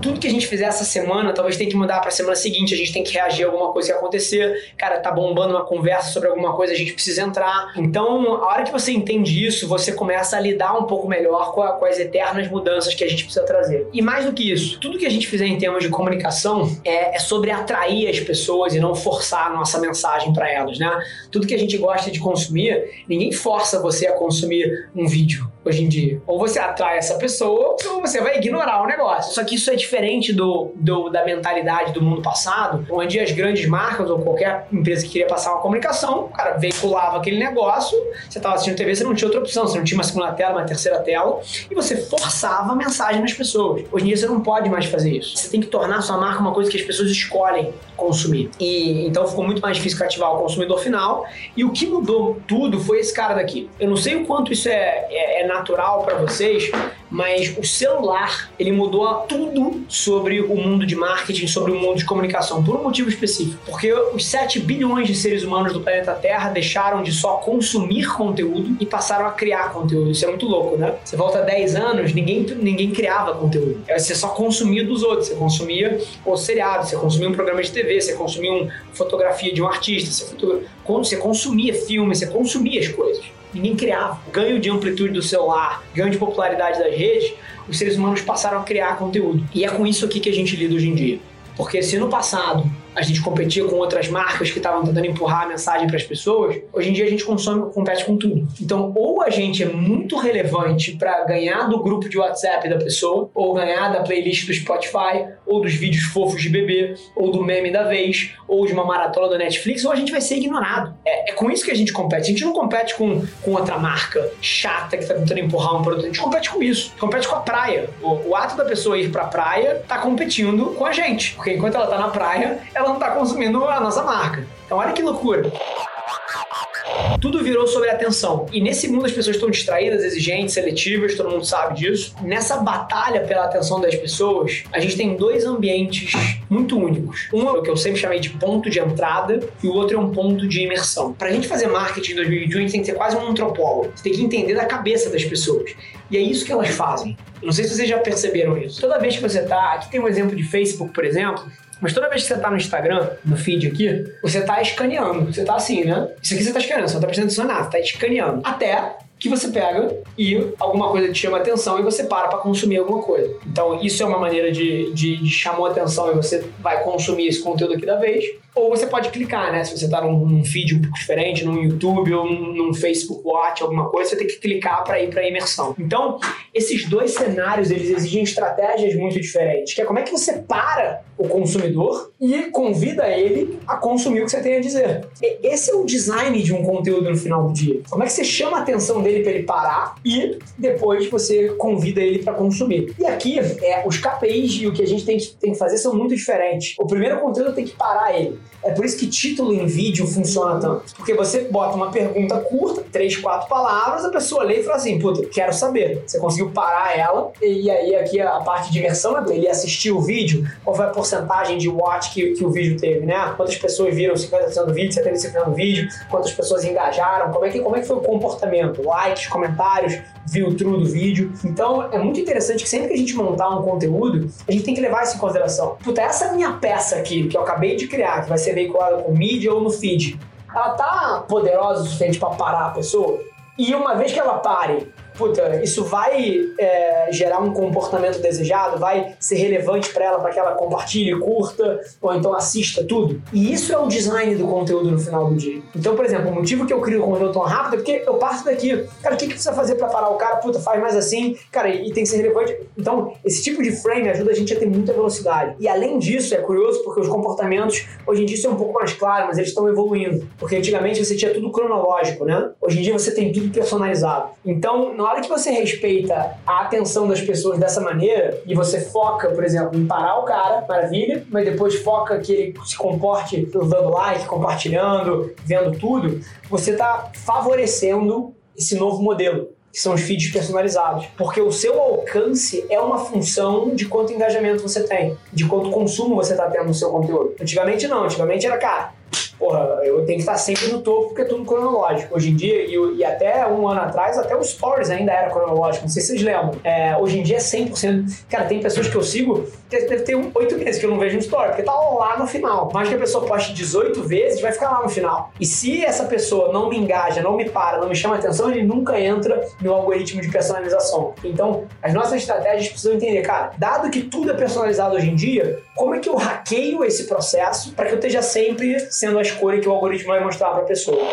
tudo que a gente fizer essa semana, talvez tenha que mudar para a semana seguinte, a gente tem que reagir a alguma coisa que acontecer. Cara, tá bombando uma conversa sobre alguma coisa, a gente precisa entrar. Então, a hora que você entende isso, você começa a lidar um pouco melhor com, a, com as eternas mudanças que a gente precisa trazer. E mais do que isso, tudo que a gente fizer em termos de comunicação é, é sobre atrair as pessoas e não forçar a nossa mensagem para elas, né? Tudo que a gente gosta de consumir, ninguém força você a consumir um vídeo hoje em dia. Ou você atrai essa pessoa, ou você vai ignorar o negócio. Só que isso é diferente do, do, da mentalidade do mundo passado, onde as grandes marcas ou qualquer empresa que queria passar uma comunicação, o cara veiculava aquele negócio, você estava assistindo TV, você não tinha outra opção, você não tinha uma segunda tela, uma terceira tela, e você forçava a mensagem nas pessoas. Hoje em dia você não pode mais fazer isso. Você tem que tornar sua marca uma coisa que as pessoas escolhem consumir. E então ficou muito mais difícil cativar o consumidor final. E o que mudou tudo foi esse cara daqui. Eu não sei o quanto isso é, é, é natural para vocês, mas o celular ele mudou tudo sobre o mundo de marketing, sobre o mundo de comunicação, por um motivo específico. Porque os 7 bilhões de seres humanos do planeta Terra deixaram de só consumir conteúdo e passaram a criar conteúdo. Isso é muito louco, né? Você volta 10 anos, ninguém, ninguém criava conteúdo. Você só consumia dos outros. Você consumia o seriado, você consumia um programa de TV, você consumia uma fotografia de um artista, você, você consumia filme, você consumia as coisas ninguém criava. Ganho de amplitude do celular, ganho de popularidade das redes, os seres humanos passaram a criar conteúdo. E é com isso aqui que a gente lida hoje em dia. Porque se no passado a gente competia com outras marcas que estavam tentando empurrar a mensagem para as pessoas, hoje em dia a gente consome, compete com tudo. Então, ou a gente é muito relevante para ganhar do grupo de WhatsApp da pessoa, ou ganhar da playlist do Spotify, ou dos vídeos fofos de bebê, ou do meme da vez, ou de uma maratona da Netflix, ou a gente vai ser ignorado. É, é com isso que a gente compete. A gente não compete com, com outra marca chata que está tentando empurrar um produto, a gente compete com isso. Compete com a praia. O, o ato da pessoa ir para a praia está competindo com a gente. Porque enquanto ela está na praia, ela ela não está consumindo a nossa marca. Então, olha que loucura. Tudo virou sobre atenção. E nesse mundo as pessoas estão distraídas, exigentes, seletivas, todo mundo sabe disso. Nessa batalha pela atenção das pessoas, a gente tem dois ambientes muito únicos. Um é o que eu sempre chamei de ponto de entrada e o outro é um ponto de imersão. Para a gente fazer marketing em 2021, a gente tem que ser quase um antropólogo. Você tem que entender da cabeça das pessoas. E é isso que elas fazem. Não sei se vocês já perceberam isso. Toda vez que você tá. Aqui tem um exemplo de Facebook, por exemplo. Mas toda vez que você tá no Instagram, no feed aqui, você tá escaneando. Você tá assim, né? Isso aqui você tá escaneando, você não tá prestando atenção nada, você tá escaneando. Até que você pega e alguma coisa te chama atenção e você para para consumir alguma coisa. Então, isso é uma maneira de, de, de chamar atenção e você vai consumir esse conteúdo aqui da vez. Ou você pode clicar, né? Se você está num, num, feed um pouco diferente, num YouTube ou num, num Facebook Watch, alguma coisa, você tem que clicar para ir para a imersão. Então, esses dois cenários, eles exigem estratégias muito diferentes, que é como é que você para o consumidor e convida ele a consumir o que você tem a dizer. Esse é o design de um conteúdo no final do dia. Como é que você chama a atenção dele para ele parar e depois você convida ele para consumir. E aqui, é, os KPIs e o que a gente tem, tem que fazer são muito diferentes. O primeiro conteúdo tem que parar ele. É por isso que título em vídeo funciona tanto. Porque você bota uma pergunta curta, três, quatro palavras, a pessoa lê e fala assim, puta, quero saber. Você conseguiu parar ela, e aí aqui a parte de imersão é ele assistir o vídeo, qual foi a porcentagem de watch que, que o vídeo teve, né? Quantas pessoas viram 50% do vídeo, 70% do vídeo, quantas pessoas engajaram, como é que, como é que foi o comportamento, likes, comentários, view through do vídeo. Então é muito interessante que sempre que a gente montar um conteúdo, a gente tem que levar isso em consideração. Puta, essa minha peça aqui, que eu acabei de criar, que vai ser veiculada com mídia ou no feed, ela tá poderosa o suficiente para parar a pessoa? E uma vez que ela pare, puta, isso vai é, gerar um comportamento desejado, vai ser relevante para ela, para que ela compartilhe, curta, ou então assista tudo. E isso é o design do conteúdo no final do dia. Então, por exemplo, o motivo que eu crio o conteúdo tão rápido é porque eu parto daqui. Cara, o que, que precisa fazer para parar o cara? Puta, faz mais assim, cara, e tem que ser relevante. Então, esse tipo de frame ajuda a gente a ter muita velocidade. E além disso, é curioso porque os comportamentos, hoje em dia isso é um pouco mais claro, mas eles estão evoluindo. Porque antigamente você tinha tudo cronológico, né? Hoje em dia você tem tudo personalizado. Então, na hora que você respeita a atenção das pessoas dessa maneira e você foca, por exemplo, em parar o cara, maravilha, mas depois foca que ele se comporte dando like, compartilhando, vendo tudo, você está favorecendo esse novo modelo que são os feeds personalizados. Porque o seu alcance é uma função de quanto engajamento você tem, de quanto consumo você está tendo no seu conteúdo. Antigamente não, antigamente era, cara, porra, eu tenho que estar sempre no topo porque é tudo cronológico. Hoje em dia, e, e até um ano atrás, até o Stories ainda era cronológico, não sei se vocês lembram. É, hoje em dia é 100%. Cara, tem pessoas que eu sigo que deve ter oito meses que eu não vejo um story, porque tá lá no final. Mas que a pessoa poste 18 vezes, vai ficar lá no final. E se essa pessoa não me engaja, não me para, não me chama atenção, ele nunca entra no algoritmo de personalização. Então, as nossas estratégias precisam entender, cara, dado que tudo é personalizado hoje em dia, como é que eu hackeio esse processo para que eu esteja sempre sendo a escolha que o algoritmo vai mostrar para a pessoa?